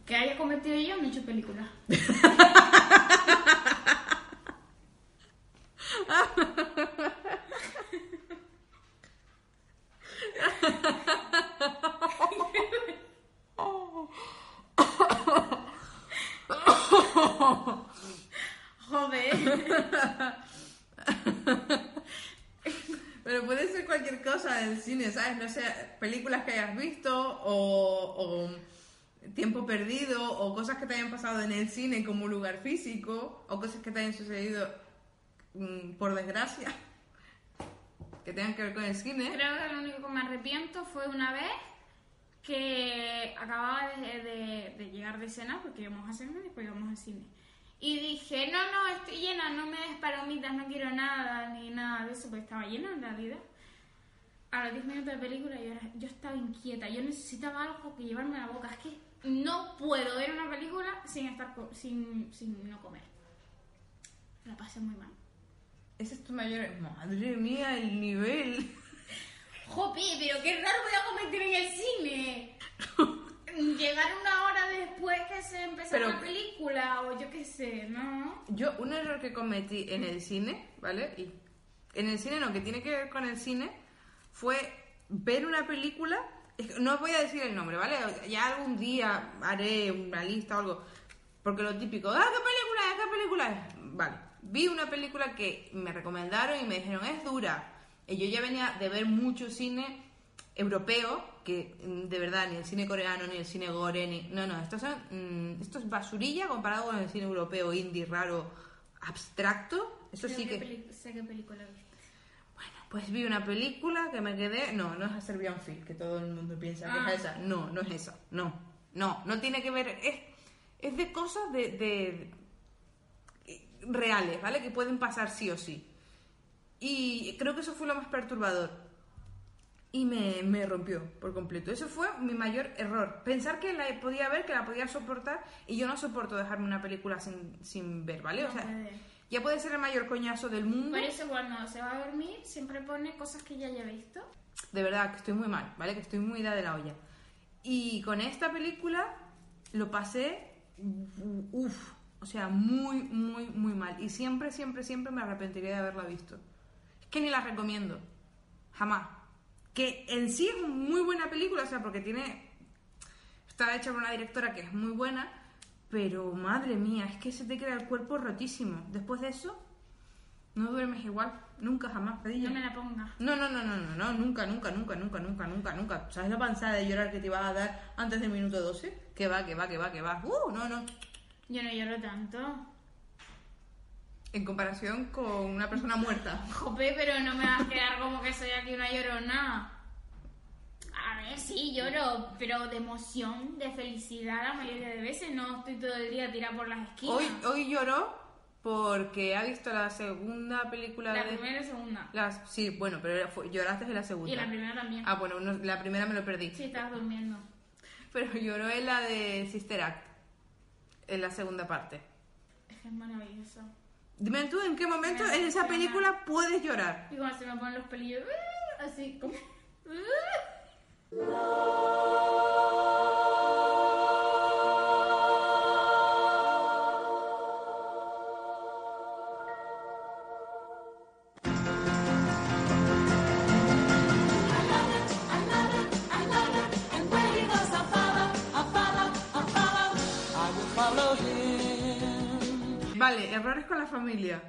Que haya cometido yo, no he película. Joder. Pero puede ser cualquier cosa del cine, ¿sabes? No sé, películas que hayas visto o, o perdido o cosas que te hayan pasado en el cine como lugar físico o cosas que te hayan sucedido mm, por desgracia que tengan que ver con el cine. Creo que lo único que me arrepiento fue una vez que acababa de, llegar de cena, porque íbamos a cenar y después íbamos al cine. Y dije, no, no, estoy llena, no me des palomitas, no quiero nada, ni nada de eso, porque estaba llena en realidad. A los 10 minutos de película yo, yo estaba inquieta, yo necesitaba algo que llevarme a la boca. Es que no puedo ver una película sin estar co- sin, sin no comer. La pasé muy mal. Ese es tu mayor... Madre mía, el nivel. Jope, pero qué raro voy a cometer en el cine. Llegar una hora después que se empezó Pero- la película o yo qué sé, ¿no? Yo, un error que cometí en el cine, ¿vale? Y en el cine no, que tiene que ver con el cine, fue ver una película. Es que No os voy a decir el nombre, ¿vale? Ya algún día haré una lista o algo. Porque lo típico, ¡ah, qué película es! ¿Qué película es? Vale, vi una película que me recomendaron y me dijeron, es dura. Y yo ya venía de ver mucho cine europeo, que mm, de verdad ni el cine coreano, ni el cine gore, ni... No, no, esto, son, mm, esto es basurilla comparado con el cine europeo, indie, raro, abstracto. Eso sí que... sé qué película viste. Pues vi una película que me quedé... No, no es a Serbian Film, que todo el mundo piensa Ah. que es esa. No, no es esa. No, no, no tiene que ver... Es, es de cosas de, de- reales, ¿vale? Que pueden pasar sí o sí. Y creo que eso fue lo más perturbador. Y me, me rompió por completo. Eso fue mi mayor error. Pensar que la podía ver, que la podía soportar, y yo no soporto dejarme una película sin, sin ver, ¿vale? o sea. Ya puede ser el mayor coñazo del mundo. Por eso cuando se va a dormir siempre pone cosas que ya haya visto. De verdad, que estoy muy mal, ¿vale? Que estoy muy ida de la olla. Y con esta película lo pasé, uff, o sea, muy, muy, muy mal. Y siempre, siempre, siempre me arrepentiría de haberla visto. Es que ni la recomiendo. Jamás. Que en sí es muy buena película, o sea, porque tiene... Está hecha por una directora que es muy buena, pero madre mía, es que se te queda el cuerpo rotísimo. Después de eso, no duermes igual. Nunca, jamás, Padilla. No me la ponga. No, no, no, no, no, no, nunca, nunca, nunca, nunca, nunca, nunca, nunca. ¿Sabes la panzada de llorar que te iba a dar antes del minuto 12? Que va, que va, que va, que va. Uh, no, no. Yo no lloro tanto. En comparación con una persona muerta. Jope, pero no me vas a quedar como que soy aquí una llorona. Ver, sí, lloro, pero de emoción, de felicidad la mayoría de veces. No estoy todo el día tirada por las esquinas. Hoy, hoy lloró porque ha visto la segunda película La de... primera y segunda. Las, sí, bueno, pero fue- lloraste en la segunda. Y la primera también. Ah, bueno, no, la primera me lo perdí. Sí, estabas durmiendo. Pero lloró en la de Sister Act. En la segunda parte. Es que es maravilloso. Dime tú en qué momento Me en esa película puedes llorar. Y cuando se me ponen los pelillos, así como... Vale, errores con la familia.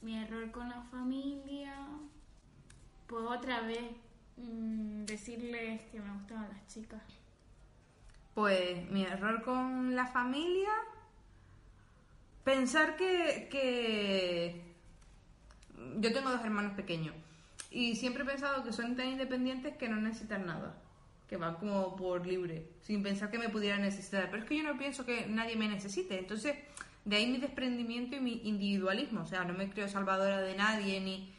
Mi error con la familia. Pues otra vez mm, decirles que me gustaban las chicas. Pues mi error con la familia. Pensar que, que yo tengo dos hermanos pequeños y siempre he pensado que son tan independientes que no necesitan nada, que van como por libre, sin pensar que me pudieran necesitar. Pero es que yo no pienso que nadie me necesite, entonces de ahí mi desprendimiento y mi individualismo, o sea, no me creo salvadora de nadie ni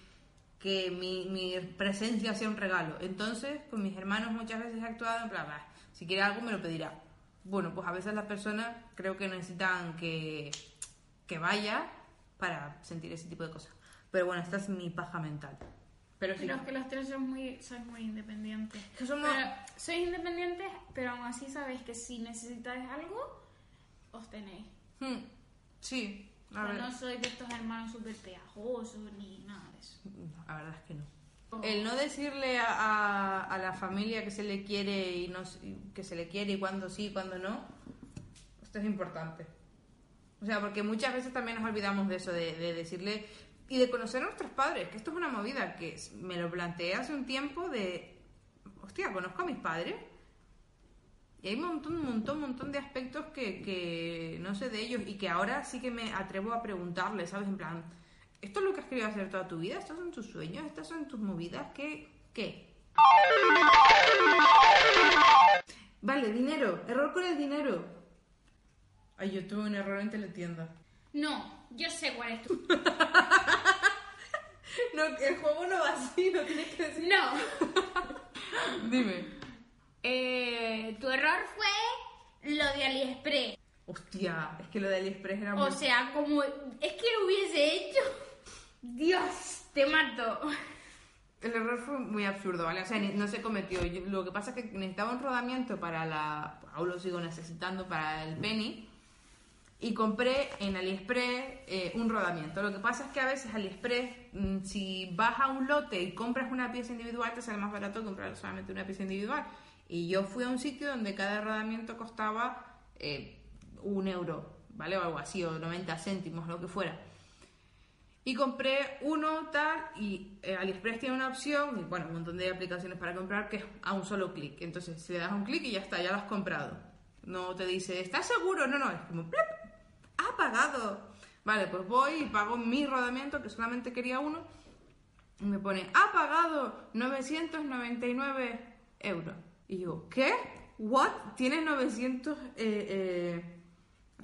que mi, mi presencia sea un regalo. Entonces, con mis hermanos muchas veces he actuado en plan, "Bah, si quiere algo me lo pedirá. Bueno, pues a veces las personas creo que necesitan que, que vaya para sentir ese tipo de cosas. Pero bueno, esta es mi paja mental. Pero sí. Pero es que los tres son muy, sois muy independientes. Que somos- Pero sois independientes, pero aún así sabéis que si necesitáis algo, os tenéis. Hmm, Sí, O a sea, ver. no sois de estos hermanos súper pegajosos ni nada La verdad es que no. El no decirle a, a- la familia que se le quiere y no que se le quiere y cuándo sí y cuándo no, esto es importante. O sea, porque muchas veces también nos olvidamos de eso, de, de decirle y de conocer a nuestros padres, que esto es una movida que me lo planteé hace un tiempo de, hostia, conozco a mis padres y hay un montón, un montón, un montón de aspectos que, que no sé de ellos y que ahora sí que me atrevo a preguntarles, ¿sabes? En plan, ¿esto es lo que has querido hacer toda tu vida? ¿Estos son tus sueños? ¿Estas son tus movidas? ¿Qué? ¿Qué? Vale, dinero. Error con el dinero. Ay, yo tuve un error en teletienda. No, yo sé cuál es tu. No, el juego no va así, no tienes que decir. No. Dime. Eh, tu error fue lo de AliExpress. Hostia, es que lo de AliExpress era muy... O sea, como es que lo hubiese hecho. Dios, te mato. El error fue muy absurdo, ¿vale? O sea, no se cometió. Lo que pasa es que necesitaba un rodamiento para la... Aún lo sigo necesitando para el penny. Y compré en AliExpress eh, un rodamiento. Lo que pasa es que a veces AliExpress, mm, si vas a un lote y compras una pieza individual, te sale más barato comprar solamente una pieza individual. Y yo fui a un sitio donde cada rodamiento costaba eh, un euro, ¿vale? O algo así, o 90 céntimos, lo que fuera. Y compré uno tal y eh, AliExpress tiene una opción, y bueno, un montón de aplicaciones para comprar que es a un solo clic. Entonces, si le das un clic y ya está, ya lo has comprado. No te dice, ¿estás seguro? No, no, es como, ¡plop! ¡ha pagado! Vale, pues voy y pago mi rodamiento, que solamente quería uno, y me pone, ha pagado 999 euros. Y yo, ¿qué? ¿What? Tienes 900 eh, eh,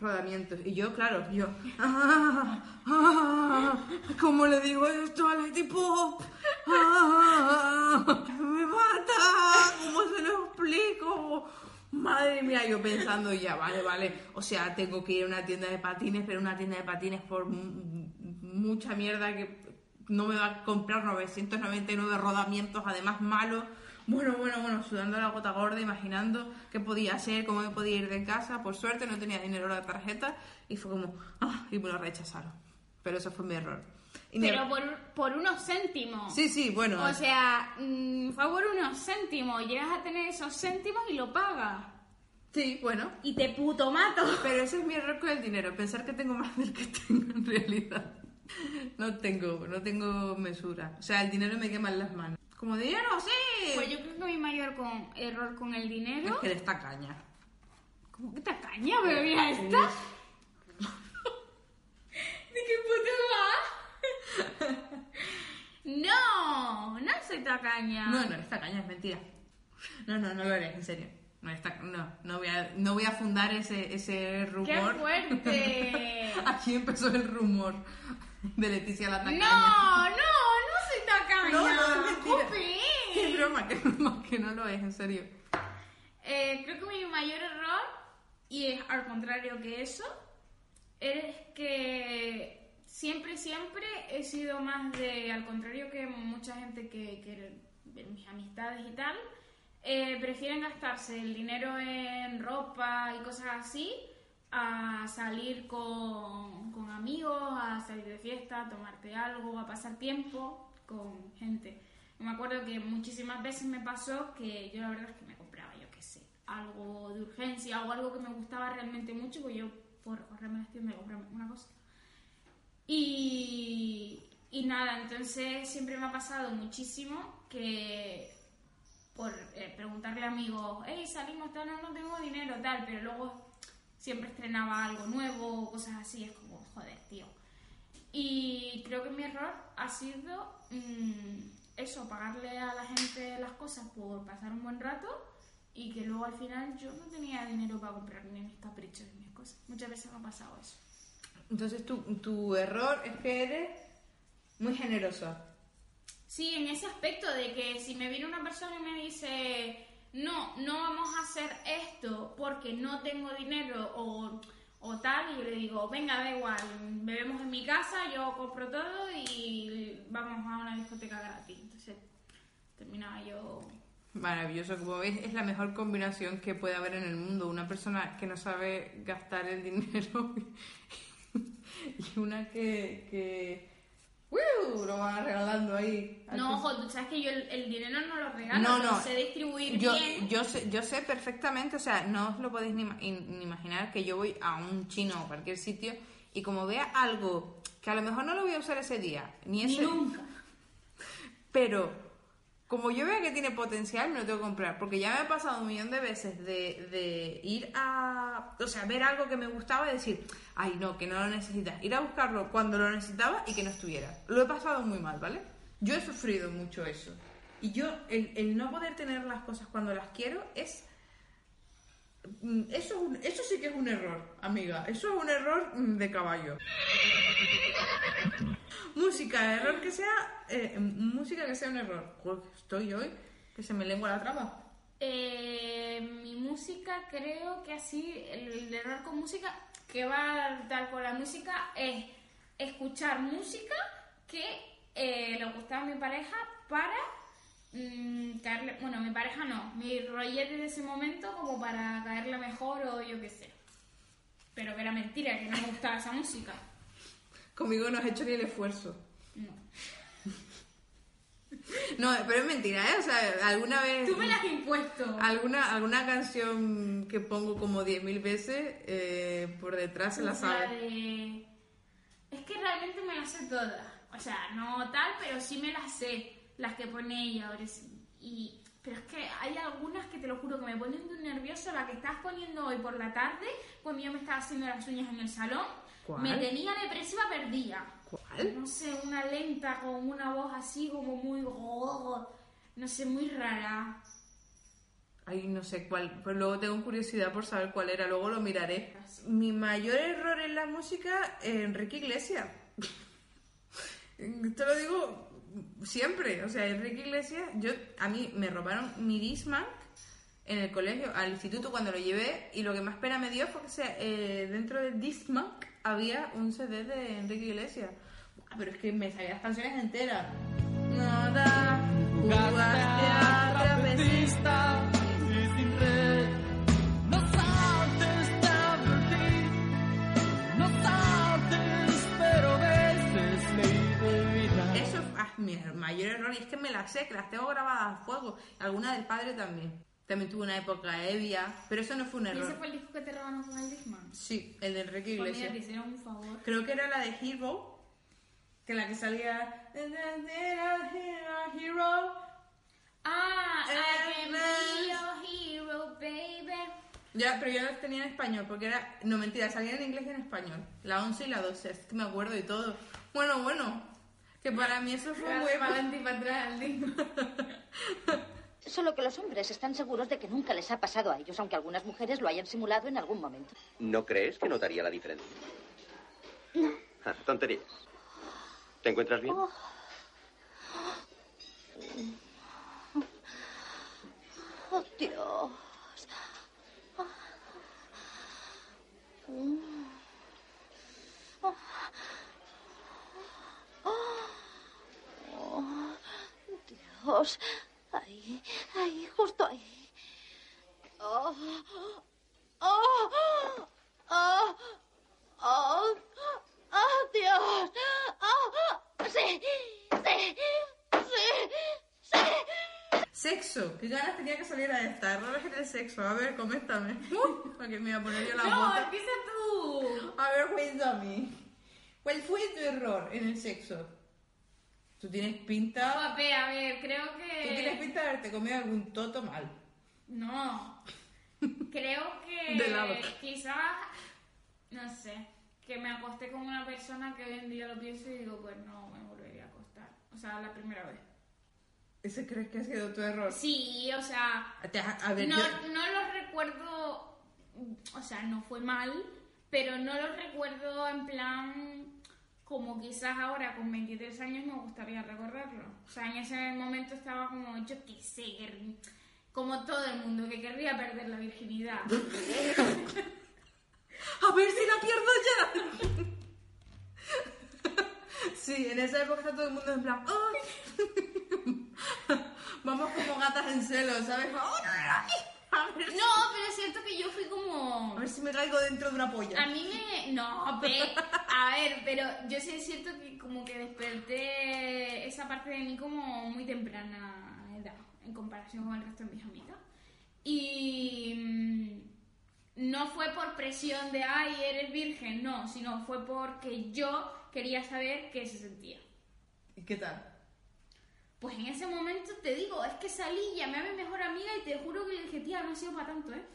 rodamientos. Y yo, claro, yo, ah, ¿cómo le digo esto a Lady Pop? Ah, ¡Me mata! ¿Cómo se lo explico? Madre mía, yo pensando ya, vale, vale. O sea, tengo que ir a una tienda de patines, pero una tienda de patines por mu- mucha mierda que no me va a comprar 999 rodamientos, además malos. Bueno, bueno, bueno, sudando la gota gorda, imaginando qué podía hacer, cómo me podía ir de casa. Por suerte no tenía dinero en la tarjeta y fue como, ah, y me lo rechazaron. Pero eso fue mi error. Y Pero er- por, por unos céntimos. Sí, sí, bueno. O sea, mm, fue por unos céntimos. Llegas a tener esos céntimos y lo pagas. Sí, bueno. Y te puto mato. Pero ese es mi error con el dinero, pensar que tengo más del que tengo en realidad. No tengo, no tengo mesura. O sea, el dinero me quema en las manos. Como dinero, sí. Pues yo creo que mi mayor con, error con el Es dinero. que eres tacaña. ¿Cómo que tacaña? Pero mira esta. ¿De qué puto va? No, no soy tacaña. No, no eres tacaña, es mentira. No, no, no lo eres, en serio. No, tac- no, no voy a, no voy a fundar ese, ese rumor. ¡Qué fuerte! Aquí empezó el rumor de Leticia la tacaña. No, no, no. No, no, es mentira. Qué broma, qué broma, que no lo es, en serio. Eh, creo que mi mayor error, y es al contrario que eso, es que siempre, siempre he sido más de, al contrario que mucha gente que, que de mis amistades y tal, eh, prefieren gastarse el dinero en ropa y cosas así a salir con, con amigos, a salir de fiesta, a tomarte algo, a pasar tiempo con gente. Me acuerdo que muchísimas veces me pasó que yo la verdad es que me compraba, yo qué sé, algo de urgencia o algo que me gustaba realmente mucho, pues yo por correrme las tiendas y comprarme una cosa. nada, entonces siempre me ha pasado muchísimo que por eh, preguntarle a amigos, hey, salimos, tal, no, no tengo dinero, tal, pero luego siempre estrenaba algo nuevo cosas así, es como, joder, tío. Y creo que mi error ha sido mm, eso, pagarle a la gente las cosas por pasar un buen rato y que luego al final yo no tenía dinero para comprar ni mis caprichos ni mis cosas. Muchas veces me ha pasado eso. Entonces tu, tu error es que eres muy generosa. Sí, en ese aspecto de que si me viene una persona y me dice, no, no vamos a hacer esto porque no tengo dinero o, o tal, y yo le digo, venga, da igual, bebemos en mi casa, yo compro todo y vamos a una discoteca gratis. Entonces terminaba yo... Maravilloso, como veis, es la mejor combinación que puede haber en el mundo. Una persona que no sabe gastar el dinero y una que, que Lo va regalando ahí. No, ojo, tú sabes que yo el, el dinero no lo regalo, No, lo no. sé distribuir yo, bien. Yo sé, yo sé perfectamente, o sea, no os lo podéis ni imaginar que yo voy a un chino o cualquier sitio y como vea algo que a lo mejor no lo voy a usar ese día, ni ese... nunca. Pero como yo vea que tiene potencial, me lo tengo que comprar. Porque ya me ha pasado un millón de veces de, ir a. O sea, ver algo que me gustaba y decir, ay, no, que no lo necesitas. Ir a buscarlo cuando lo necesitaba y que no estuviera. Lo he pasado muy mal, ¿vale? Yo he sufrido mucho eso. Y yo, el, no poder tener las cosas cuando las quiero es. mm, Eso, eso sí que es un error, amiga. Eso es un error mm, de caballo. Música, error que sea. eh, música que sea un error. Joder, estoy hoy que se me lengua la traba. Eh, mi música creo que así, el, el error con música que va tal con la música es escuchar música que eh, le gustaba a mi pareja para mm, caerle, bueno, mi pareja no, mi rollete de ese momento como para caerle mejor o yo qué sé. Pero que era mentira, que no me gustaba esa música. Conmigo no has hecho ni el esfuerzo. No. Pero es mentira, ¿eh? O sea, alguna vez. Tú me la has impuesto. Alguna, alguna canción que pongo como 10.000 veces, eh, por detrás se la La sabe. de- Es que realmente me las sé todas. O sea, no tal, pero sí me las sé. Las que pone ella ahora. sí. Y... Pero es que hay algunas que te lo juro que me ponen de un nervioso. La que estás poniendo hoy por la tarde, cuando yo me estaba haciendo las uñas en el salón, ¿Cuál? me tenía depresiva perdida. ¿Cuál? No sé, una lenta con una voz así como muy... No sé, muy rara. Ay, no sé cuál. Pues luego tengo curiosidad por saber cuál era, luego lo miraré. Mi mayor error en la música, Enrique Iglesias. Te lo digo siempre. O sea, Enrique Iglesias, yo, a mí me robaron mi Discman en el colegio, al instituto cuando lo llevé, y lo que más pena me dio fue que sea, eh, dentro del Discman había un CD de Enrique Iglesias. Ah, Pero es que me sabía las canciones enteras. Nada, jugaste a trapecista. y sin red. No saltes no saltes, pero veces de. Eso es ah, mi mayor error y es que me las sé, que las tengo grabadas a fuego. Alguna del padre también. También tuve una época ebria, pero eso no fue un ¿Y ese error. fue el disco que te robaron con el Discman? Sí, el de Enrique Iglesias. hicieron un favor. Creo que era la de Hero, que la que salía... Hero. Ah, I can And be your hero, baby. Ya, pero yo las tenía en español, porque era... No, mentira, salía en inglés y en español. La 11 y la 12, es que me acuerdo y todo. Bueno, bueno, que para mí eso fue Para muy... adelante y para atrás. Solo que los hombres están seguros de que nunca les ha pasado a ellos, aunque algunas mujeres lo hayan simulado en algún momento. ¿No crees que notaría la diferencia? Ah, tonterías. ¿Te encuentras bien? Oh, Dios. Oh. Oh, Dios. Ahí, ahí, justo ahí. Oh, oh, oh, oh, oh, Dios. Oh, sí, sí, sí, sí. Sexo. ¿Qué ganas tenía que salir a esta? Errores en el sexo. A ver, coméntame. Uy, para que me iba a poner yo la No, bota. empieza tú. A ver, cuéntame. ¿Cuál fue tu error en el sexo? Tú tienes pinta... A ver, creo que... Tú tienes pinta de haberte comido algún toto mal. No. Creo que De lado. quizás, no sé, que me acosté con una persona que hoy en día lo pienso y digo, pues no me volvería a acostar. O sea, la primera vez. ¿Ese crees que ha sido tu error? Sí, o sea, A ver, no, yo- no lo recuerdo, o sea, no fue mal, pero no lo recuerdo en plan como quizás ahora con 23 años me gustaría recordarlo. O sea, en ese momento estaba como, yo qué sé, como todo el mundo que querría perder la virginidad. A ver si la pierdo ya. Sí, en esa época está todo el mundo en plan. Vamos como gatas en celo, ¿sabes? ¡Ay! A ver, si- No, pero es cierto que yo fui como... a ver si me caigo dentro de una polla. A mí me... No, pe- a ver, pero yo sí es cierto que como que desperté esa parte de mí como muy temprana edad, en comparación con el resto de mis amigas. Y mm, no fue por presión de, ay, eres virgen, no, sino fue porque yo quería saber qué se sentía. ¿Y qué tal? Pues en ese momento te digo, es que salí, llamé a mi mejor amiga y te juro que le dije, tía, no ha sido para tanto, ¿eh?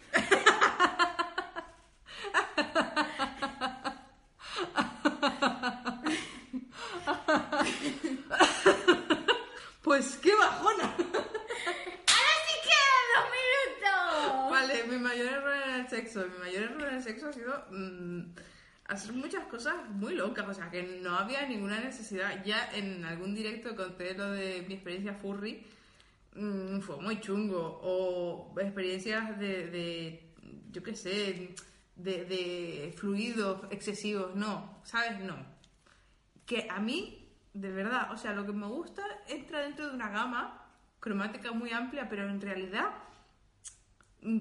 Pues qué bajona. ¡Ahora sí quedan dos minutos! Vale, mi mayor error en el sexo. Mi mayor error en el sexo ha sido mm, hacer muchas cosas muy locas. O sea, que no había ninguna necesidad. Ya en algún directo conté lo de mi experiencia furry. mm, fue muy chungo. O experiencias de, de yo qué sé, de, de fluidos excesivos. No, ¿sabes? No. Que a mí, de verdad, o sea, lo que me gusta entra dentro de una gama cromática muy amplia, pero en realidad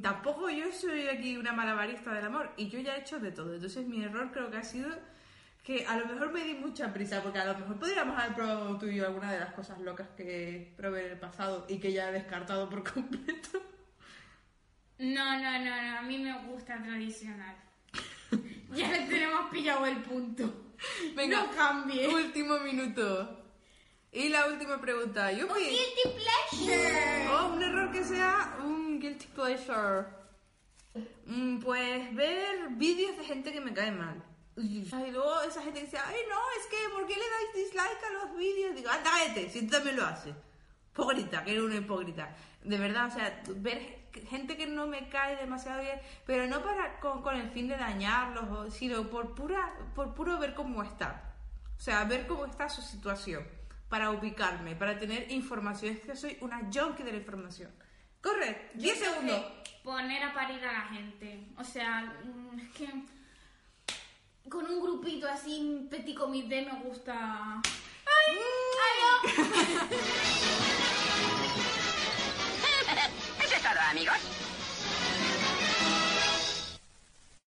tampoco yo soy aquí una malabarista del amor y yo ya he hecho de todo. Entonces mi error creo que ha sido que a lo mejor me di mucha prisa porque a lo mejor podríamos haber probado tú y yo alguna de las cosas locas que probé en el pasado y que ya he descartado por completo. No, no, no, no, a mí me gusta tradicional. ya le tenemos pillado el punto. Venga, no cambie. Último minuto. Y la última pregunta. Yo fui... guilty pleasure. Oh, un error que sea un guilty pleasure. Mm, Pues ver vídeos de gente que me cae mal. Y luego esa gente dice, ay no, es que ¿por qué le dais dislike a los vídeos? Digo, anda, cállate, si tú también lo haces. Hipócrita, que eres una hipócrita. De verdad, o sea, ver gente que no me cae demasiado bien, pero no para con, con el fin de dañarlos, sino por pura, por puro ver cómo está. O sea, ver cómo está su situación, para ubicarme, para tener información. Es que soy una junkie de la información. Corre, 10 segundos. Poner a parir a la gente. O sea, mm, es que con un grupito así, petit comité, me gusta. ¡Ay! Mm. ¡Ay! Oh! ¿Es todo, amigos?